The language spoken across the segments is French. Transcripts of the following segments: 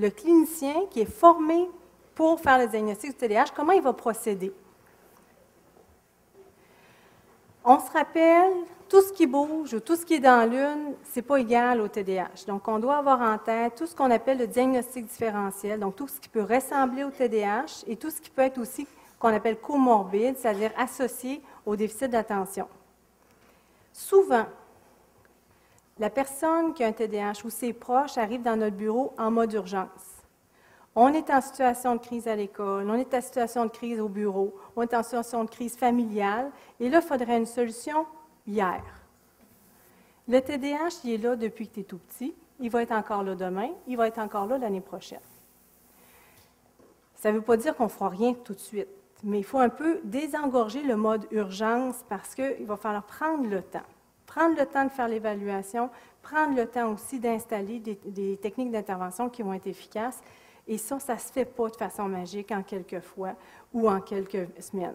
le clinicien qui est formé pour faire le diagnostic du TDAH, comment il va procéder? On se rappelle, tout ce qui bouge ou tout ce qui est dans l'une, ce n'est pas égal au TDAH. Donc, on doit avoir en tête tout ce qu'on appelle le diagnostic différentiel, donc tout ce qui peut ressembler au TDAH et tout ce qui peut être aussi qu'on appelle comorbide, c'est-à-dire associé au déficit d'attention. Souvent, la personne qui a un TDAH ou ses proches arrivent dans notre bureau en mode urgence. On est en situation de crise à l'école, on est en situation de crise au bureau, on est en situation de crise familiale, et là, il faudrait une solution hier. Le TDAH, il est là depuis que tu es tout petit, il va être encore là demain, il va être encore là l'année prochaine. Ça ne veut pas dire qu'on ne fera rien tout de suite, mais il faut un peu désengorger le mode urgence parce qu'il va falloir prendre le temps. Prendre le temps de faire l'évaluation, prendre le temps aussi d'installer des, techniques d'intervention qui vont être efficaces et ça, ça ne se fait pas de façon magique en quelques fois ou en quelques semaines.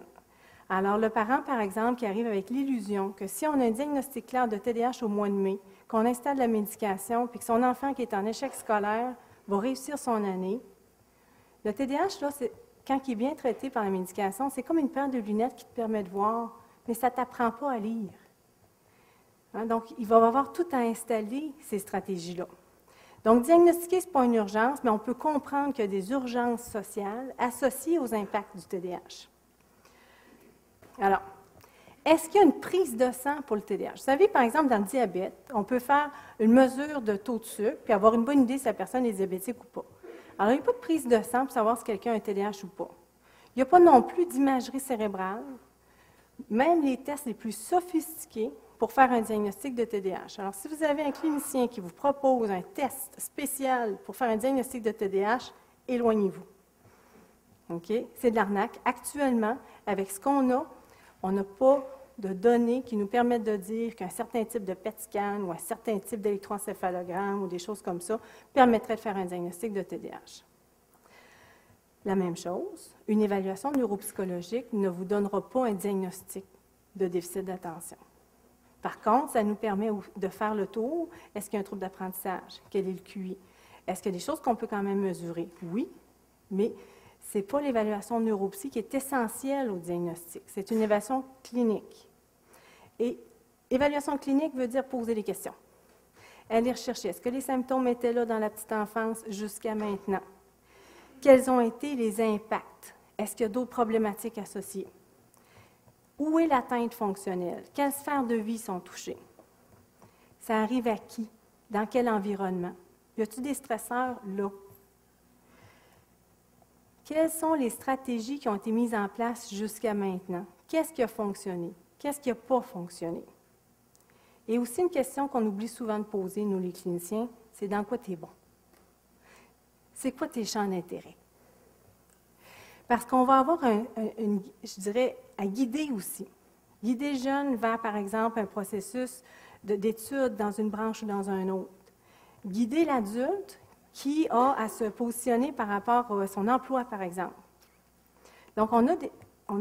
Alors, le parent, par exemple, qui arrive avec l'illusion que si on a un diagnostic clair de TDAH au mois de mai, qu'on installe la médication, puis que son enfant qui est en échec scolaire va réussir son année, le TDAH, là, quand il est bien traité par la médication, c'est comme une paire de lunettes qui te permet de voir, mais ça ne t'apprend pas à lire. Hein, donc, il va avoir tout à installer, ces stratégies-là. Donc, diagnostiquer, ce n'est pas une urgence, mais on peut comprendre qu'il y a des urgences sociales associées aux impacts du TDAH. Alors, est-ce qu'il y a une prise de sang pour le TDAH? Vous savez, par exemple, dans le diabète, on peut faire une mesure de taux de sucre puis avoir une bonne idée si la personne est diabétique ou pas. Alors, il n'y a pas de prise de sang pour savoir si quelqu'un a un TDAH ou pas. Il n'y a pas non plus d'imagerie cérébrale. Même les tests les plus sophistiqués pour faire un diagnostic de TDAH. Alors, si vous avez un clinicien qui vous propose un test spécial pour faire un diagnostic de TDAH, éloignez-vous. OK? C'est de l'arnaque. Actuellement, avec ce qu'on a, on n'a pas de données qui nous permettent de dire qu'un certain type de PET scan ou un certain type d'électroencéphalogramme ou des choses comme ça permettrait de faire un diagnostic de TDAH. La même chose, une évaluation neuropsychologique ne vous donnera pas un diagnostic de déficit d'attention. Par contre, ça nous permet de faire le tour. Est-ce qu'il y a un trouble d'apprentissage? Quel est le QI? Est-ce qu'il y a des choses qu'on peut quand même mesurer? Oui, mais ce n'est pas l'évaluation neuropsy qui est essentielle au diagnostic. C'est une évaluation clinique. Et évaluation clinique veut dire poser des questions. Aller rechercher, est-ce que les symptômes étaient là dans la petite enfance jusqu'à maintenant? Quels ont été les impacts? Est-ce qu'il y a d'autres problématiques associées? Où est l'atteinte fonctionnelle? Quelles sphères de vie sont touchées? Ça arrive à qui? Dans quel environnement? Y a-t-il des stresseurs là? Quelles sont les stratégies qui ont été mises en place jusqu'à maintenant? Qu'est-ce qui a fonctionné? Qu'est-ce qui n'a pas fonctionné? Et aussi une question qu'on oublie souvent de poser, nous les cliniciens, c'est dans quoi tu es bon? C'est quoi tes champs d'intérêt? Parce qu'on va avoir, un, je dirais, à guider aussi. Guider le jeune vers, par exemple, un processus d'études dans une branche ou dans un autre. Guider l'adulte qui a à se positionner par rapport à son emploi, par exemple. Donc, on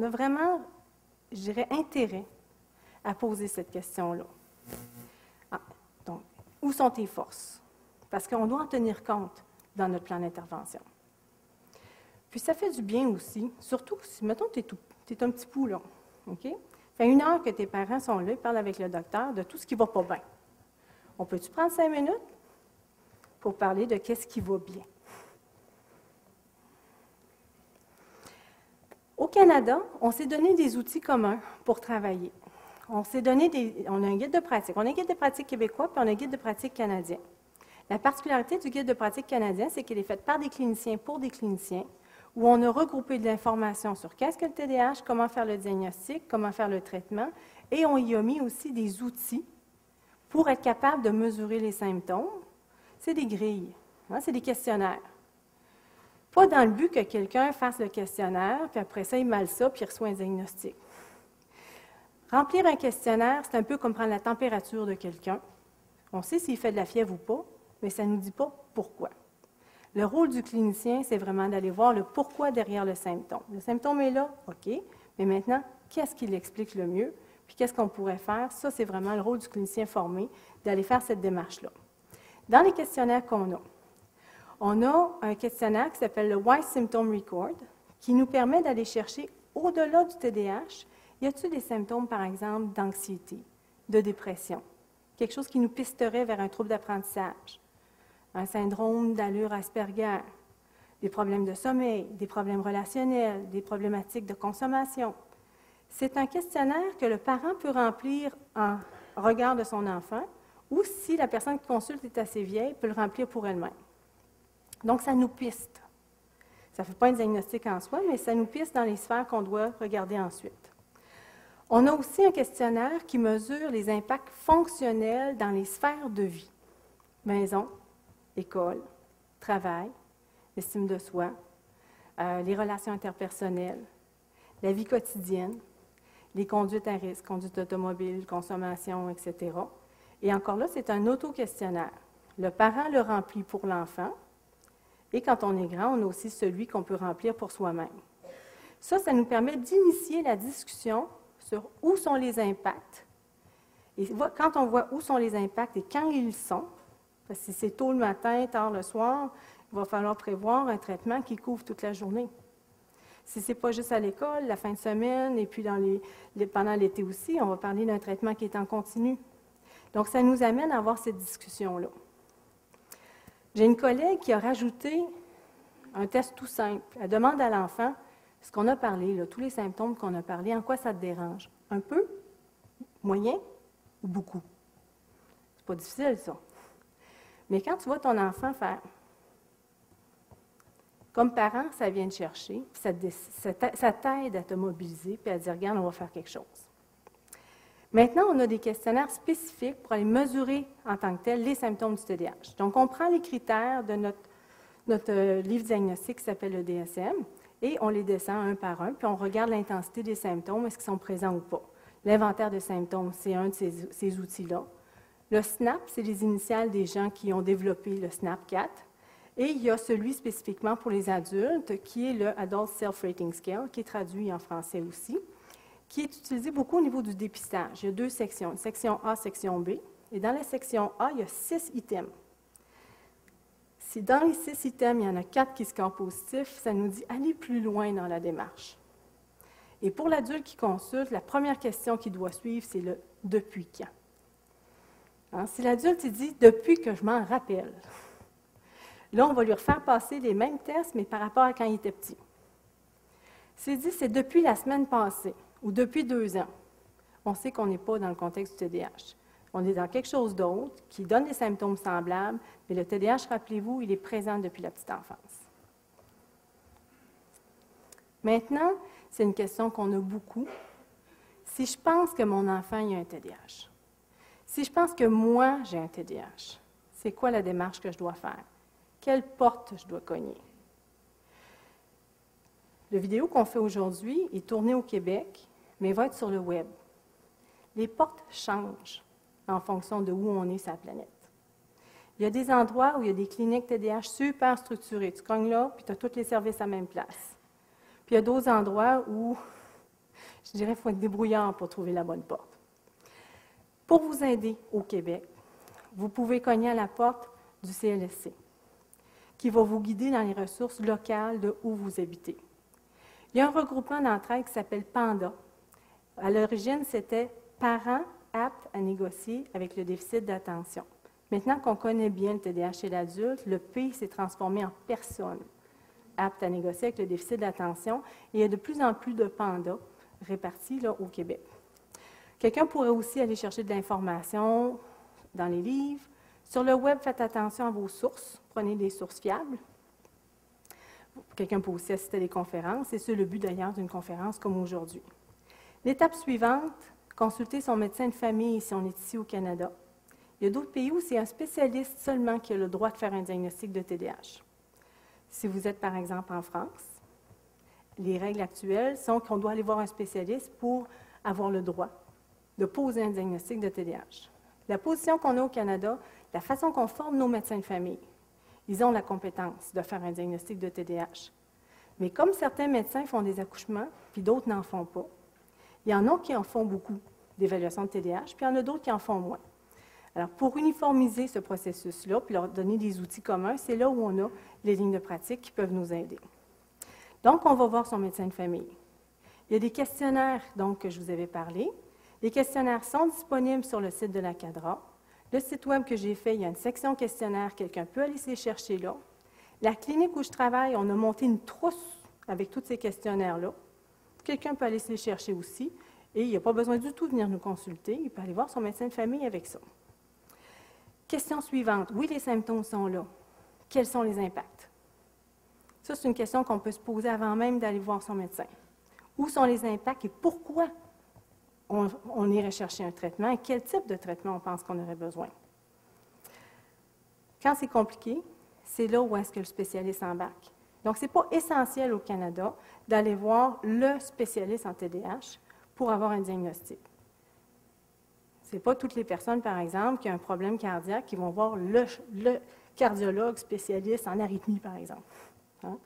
a, vraiment, je dirais, intérêt à poser cette question-là. Ah, donc, où sont tes forces? Parce qu'on doit en tenir compte dans notre plan d'intervention. Puis ça fait du bien aussi, surtout si, mettons, tu es, un petit poulon. OK? Fait une heure que tes parents sont là, ils parlent avec le docteur de tout ce qui ne va pas bien. On peut-tu prendre cinq minutes pour parler de qu'est-ce qui va bien? Au Canada, on s'est donné des outils communs pour travailler. On s'est donné des, on a un guide de pratique. On a un guide de pratique québécois, puis on a un guide de pratique canadien. La particularité du guide de pratique canadien, c'est qu'il est fait par des cliniciens pour des cliniciens où on a regroupé de l'information sur qu'est-ce que le TDAH, comment faire le diagnostic, comment faire le traitement, et on y a mis aussi des outils pour être capable de mesurer les symptômes. C'est des grilles, hein, c'est des questionnaires. Pas dans le but que quelqu'un fasse le questionnaire, puis après ça, il mal ça, puis il reçoit un diagnostic. Remplir un questionnaire, c'est un peu comme prendre la température de quelqu'un. On sait s'il fait de la fièvre ou pas, mais ça ne nous dit pas pourquoi. Le rôle du clinicien, c'est vraiment d'aller voir le pourquoi derrière le symptôme. Le symptôme est là, OK, mais maintenant, qu'est-ce qui l'explique le mieux? Puis qu'est-ce qu'on pourrait faire? Ça, c'est vraiment le rôle du clinicien formé, d'aller faire cette démarche-là. Dans les questionnaires qu'on a, On a un questionnaire qui s'appelle le Why Symptom Record, qui nous permet d'aller chercher au-delà du TDAH, y a-t-il des symptômes, par exemple, d'anxiété, de dépression, quelque chose qui nous pisterait vers un trouble d'apprentissage, un syndrome d'allure Asperger, des problèmes de sommeil, des problèmes relationnels, des problématiques de consommation. C'est un questionnaire que le parent peut remplir en regard de son enfant ou si la personne qui consulte est assez vieille, peut le remplir pour elle-même. Donc, ça nous piste. Ça ne fait pas un diagnostic en soi, mais ça nous piste dans les sphères qu'on doit regarder ensuite. On a aussi un questionnaire qui mesure les impacts fonctionnels dans les sphères de vie. Maison, école, travail, l'estime de soi, euh, les relations interpersonnelles, la vie quotidienne, les conduites à risque, conduite automobile, consommation, etc. Et encore là, c'est un auto-questionnaire. Le parent le remplit pour l'enfant. Et quand on est grand, on a aussi celui qu'on peut remplir pour soi-même. Ça, ça nous permet d'initier la discussion sur où sont les impacts. Et quand on voit où sont les impacts et quand ils sont, parce que si c'est tôt le matin, tard le soir, il va falloir prévoir un traitement qui couvre toute la journée. Si ce n'est pas juste à l'école, la fin de semaine et puis pendant l'été aussi, on va parler d'un traitement qui est en continu. Donc, ça nous amène à avoir cette discussion-là. J'ai une collègue qui a rajouté un test tout simple. Elle demande à l'enfant ce qu'on a parlé, là, tous les symptômes qu'on a parlé, en quoi ça te dérange? Un peu, moyen ou beaucoup? C'est pas difficile, ça. Mais quand tu vois ton enfant faire comme parent, ça vient de chercher, ça, ça t'aide à te mobiliser puis à dire Regarde, on va faire quelque chose. Maintenant, on a des questionnaires spécifiques pour aller mesurer en tant que tel les symptômes du TDAH. Donc, on prend les critères de notre, euh, livre diagnostique qui s'appelle le DSM et on les descend un par un, puis on regarde l'intensité des symptômes, est-ce qu'ils sont présents ou pas. L'inventaire de symptômes, c'est un de ces outils-là. Le SNAP, c'est les initiales des gens qui ont développé le SNAP-4. Et il y a celui spécifiquement pour les adultes, qui est le Adult Self-Rating Scale, qui est traduit en français aussi, qui est utilisé beaucoup au niveau du dépistage. Il y a deux sections, section A, section B. Et dans la section A, il y a six items. Si dans les six items, il y en a quatre qui scorent positif, ça nous dit aller plus loin dans la démarche. Et pour l'adulte qui consulte, la première question qui doit suivre, c'est le depuis quand. Hein, si l'adulte dit depuis que je m'en rappelle, Là, on va lui refaire passer les mêmes tests, mais par rapport à quand il était petit. C'est dit, c'est depuis la semaine passée ou depuis deux ans. On sait qu'on n'est pas dans le contexte du TDAH. On est dans quelque chose d'autre qui donne des symptômes semblables, mais le TDAH, rappelez-vous, il est présent depuis la petite enfance. Maintenant, c'est une question qu'on a beaucoup. Si je pense que mon enfant a un TDAH, si je pense que moi j'ai un TDAH, c'est quoi la démarche que je dois faire? Quelle porte je dois cogner? La vidéo qu'on fait aujourd'hui est tournée au Québec, mais va être sur le web. Les portes changent en fonction de où on est sur la planète. Il y a des endroits où il y a des cliniques TDAH super structurées. Tu cognes là, puis tu as tous les services à la même place. Puis il y a d'autres endroits où, je dirais, il faut être débrouillant pour trouver la bonne porte. Pour vous aider au Québec, vous pouvez cogner à la porte du CLSC qui va vous guider dans les ressources locales de où vous habitez. Il y a un regroupement d'entraide qui s'appelle PANDA. À l'origine, c'était Parents aptes à négocier avec le déficit d'attention. Maintenant qu'on connaît bien le TDAH chez l'adulte, le P s'est transformé en personne apte à négocier avec le déficit d'attention et il y a de plus en plus de PANDA répartis au Québec. Quelqu'un pourrait aussi aller chercher de l'information dans les livres, sur le web, faites attention à vos sources. Prenez des sources fiables. Quelqu'un peut aussi assister à des conférences, c'est le but d'ailleurs d'une conférence comme aujourd'hui. L'étape suivante, consulter son médecin de famille si on est ici au Canada. Il y a d'autres pays où c'est un spécialiste seulement qui a le droit de faire un diagnostic de TDAH. Si vous êtes par exemple en France, les règles actuelles sont qu'on doit aller voir un spécialiste pour avoir le droit de poser un diagnostic de TDAH. La position qu'on a au Canada, la façon qu'on forme nos médecins de famille, ils ont la compétence de faire un diagnostic de TDAH. Mais comme certains médecins font des accouchements, puis d'autres n'en font pas, il y en a qui en font beaucoup d'évaluation de TDAH, puis il y en a d'autres qui en font moins. Alors, pour uniformiser ce processus-là, puis leur donner des outils communs, c'est là où on a les lignes de pratique qui peuvent nous aider. Donc, on va voir son médecin de famille. Il y a des questionnaires, donc, que je vous avais parlé. Les questionnaires sont disponibles sur le site de la CADRA. Le site web que j'ai fait, il y a une section questionnaire, quelqu'un peut aller les chercher là. La clinique où je travaille, on a monté une trousse avec tous ces questionnaires-là. Quelqu'un peut aller se les chercher aussi. Et il n'y a pas besoin du tout de venir nous consulter. Il peut aller voir son médecin de famille avec ça. Question suivante. Oui, les symptômes sont là. Quels sont les impacts? Ça, c'est une question qu'on peut se poser avant même d'aller voir son médecin. Où sont les impacts et pourquoi on, irait chercher un traitement et quel type de traitement on pense qu'on aurait besoin? Quand c'est compliqué, c'est là où est-ce que le spécialiste embarque. Donc, ce n'est pas essentiel au Canada d'aller voir le spécialiste en TDAH pour avoir un diagnostic. Ce n'est pas toutes les personnes, par exemple, qui ont un problème cardiaque qui vont voir le, cardiologue spécialiste en arythmie, par exemple. Hein?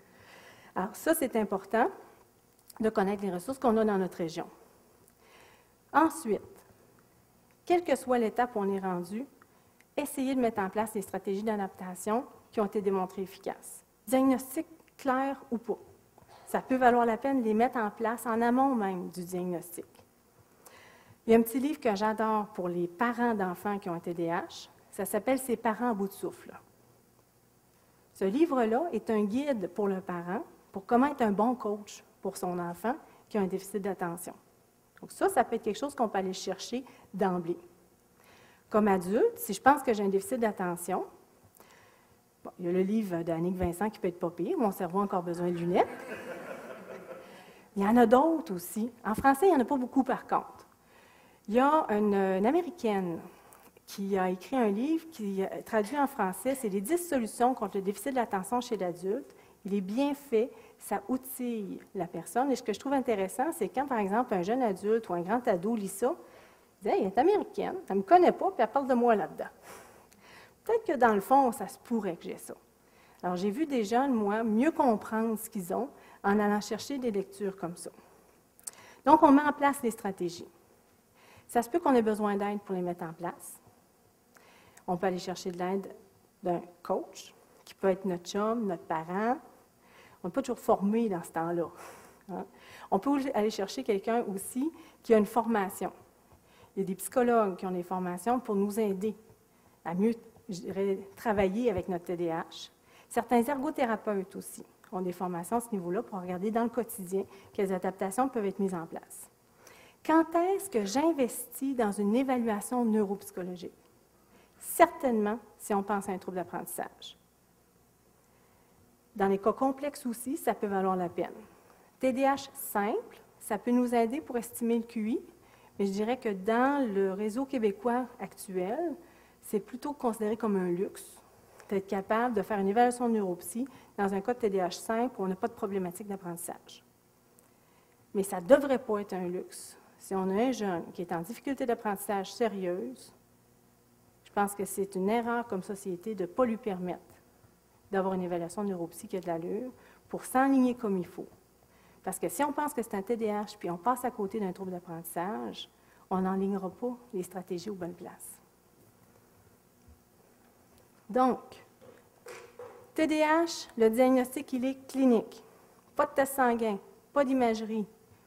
Alors, ça, c'est important de connaître les ressources qu'on a dans notre région. Ensuite, quelle que soit l'étape où on est rendu, essayez de mettre en place des stratégies d'adaptation qui ont été démontrées efficaces. Diagnostic clair ou pas. Ça peut valoir la peine de les mettre en place en amont même du diagnostic. Il y a un petit livre que j'adore pour les parents d'enfants qui ont un TDAH. Ça s'appelle Ces parents à bout de souffle. Ce livre-là est un guide pour le parent pour comment être un bon coach pour son enfant qui a un déficit d'attention. Donc ça, ça peut être quelque chose qu'on peut aller chercher d'emblée. Comme adulte, si je pense que j'ai un déficit d'attention, il y a le livre d'Annick Vincent qui peut être pas pire, Mon cerveau a encore besoin de lunettes. Il y en a d'autres aussi. En français, il n'y en a pas beaucoup par contre. Il y a une, Américaine qui a écrit un livre qui est traduit en français, c'est les 10 solutions contre le déficit de l'attention chez l'adulte. Il est bien fait, ça outille la personne. Et ce que je trouve intéressant, c'est quand, par exemple, un jeune adulte ou un grand ado lit ça, il dit Elle est américaine, elle ne me connaît pas, puis elle parle de moi là-dedans. Peut-être que dans le fond, ça se pourrait que j'ai ça. Alors, j'ai vu des jeunes, moi, mieux comprendre ce qu'ils ont en allant chercher des lectures comme ça. Donc, on met en place les stratégies. Ça se peut qu'on ait besoin d'aide pour les mettre en place. On peut aller chercher de l'aide d'un coach, qui peut être notre chum, notre parent. N'est pas toujours formé dans ce temps-là. Hein. On peut aller chercher quelqu'un aussi qui a une formation. Il y a des psychologues qui ont des formations pour nous aider à mieux travailler avec notre TDAH. Certains ergothérapeutes aussi ont des formations à ce niveau-là pour regarder dans le quotidien quelles adaptations peuvent être mises en place. Quand est-ce que j'investis dans une évaluation neuropsychologique? Certainement si on pense à un trouble d'apprentissage. Dans les cas complexes aussi, ça peut valoir la peine. TDAH simple, ça peut nous aider pour estimer le QI, mais je dirais que dans le réseau québécois actuel, c'est plutôt considéré comme un luxe d'être capable de faire une évaluation de neuropsy dans un cas de TDAH simple où on n'a pas de problématique d'apprentissage. Mais ça ne devrait pas être un luxe. Si on a un jeune qui est en difficulté d'apprentissage sérieuse, je pense que c'est une erreur comme société de ne pas lui permettre d'avoir une évaluation de neuropsy qui a de l'allure pour s'enligner comme il faut. Parce que si on pense que c'est un TDAH puis on passe à côté d'un trouble d'apprentissage, on n'enlignera pas les stratégies aux bonnes places. Donc, TDAH, le diagnostic, il est clinique. Pas de test sanguin, pas d'imagerie,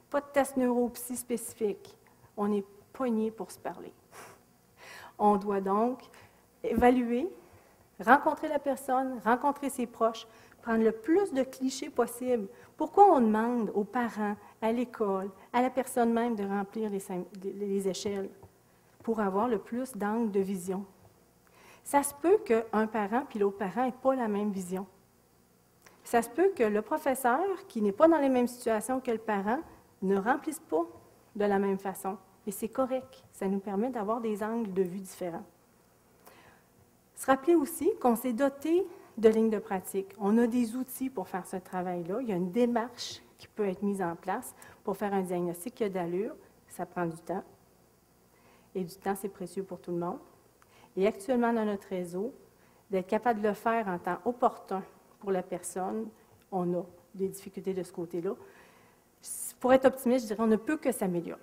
pas de test neuropsy spécifique. On est poigné pour se parler. On doit donc évaluer, rencontrer la personne, rencontrer ses proches, prendre le plus de clichés possible. Pourquoi on demande aux parents, à l'école, à la personne même de remplir les, les échelles? Pour avoir le plus d'angles de vision? Ça se peut qu'un parent puis l'autre parent n'aient pas la même vision. Ça se peut que le professeur, qui n'est pas dans les mêmes situations que le parent, ne remplisse pas de la même façon. Et c'est correct. Ça nous permet d'avoir des angles de vue différents. Se rappeler aussi qu'on s'est doté de lignes de pratique. On a des outils pour faire ce travail-là. Il y a une démarche qui peut être mise en place pour faire un diagnostic qui a d'allure. Ça prend du temps. Et du temps, c'est précieux pour tout le monde et actuellement dans notre réseau, d'être capable de le faire en temps opportun pour la personne, on a des difficultés de ce côté-là. Pour être optimiste, je dirais on ne peut que s'améliorer.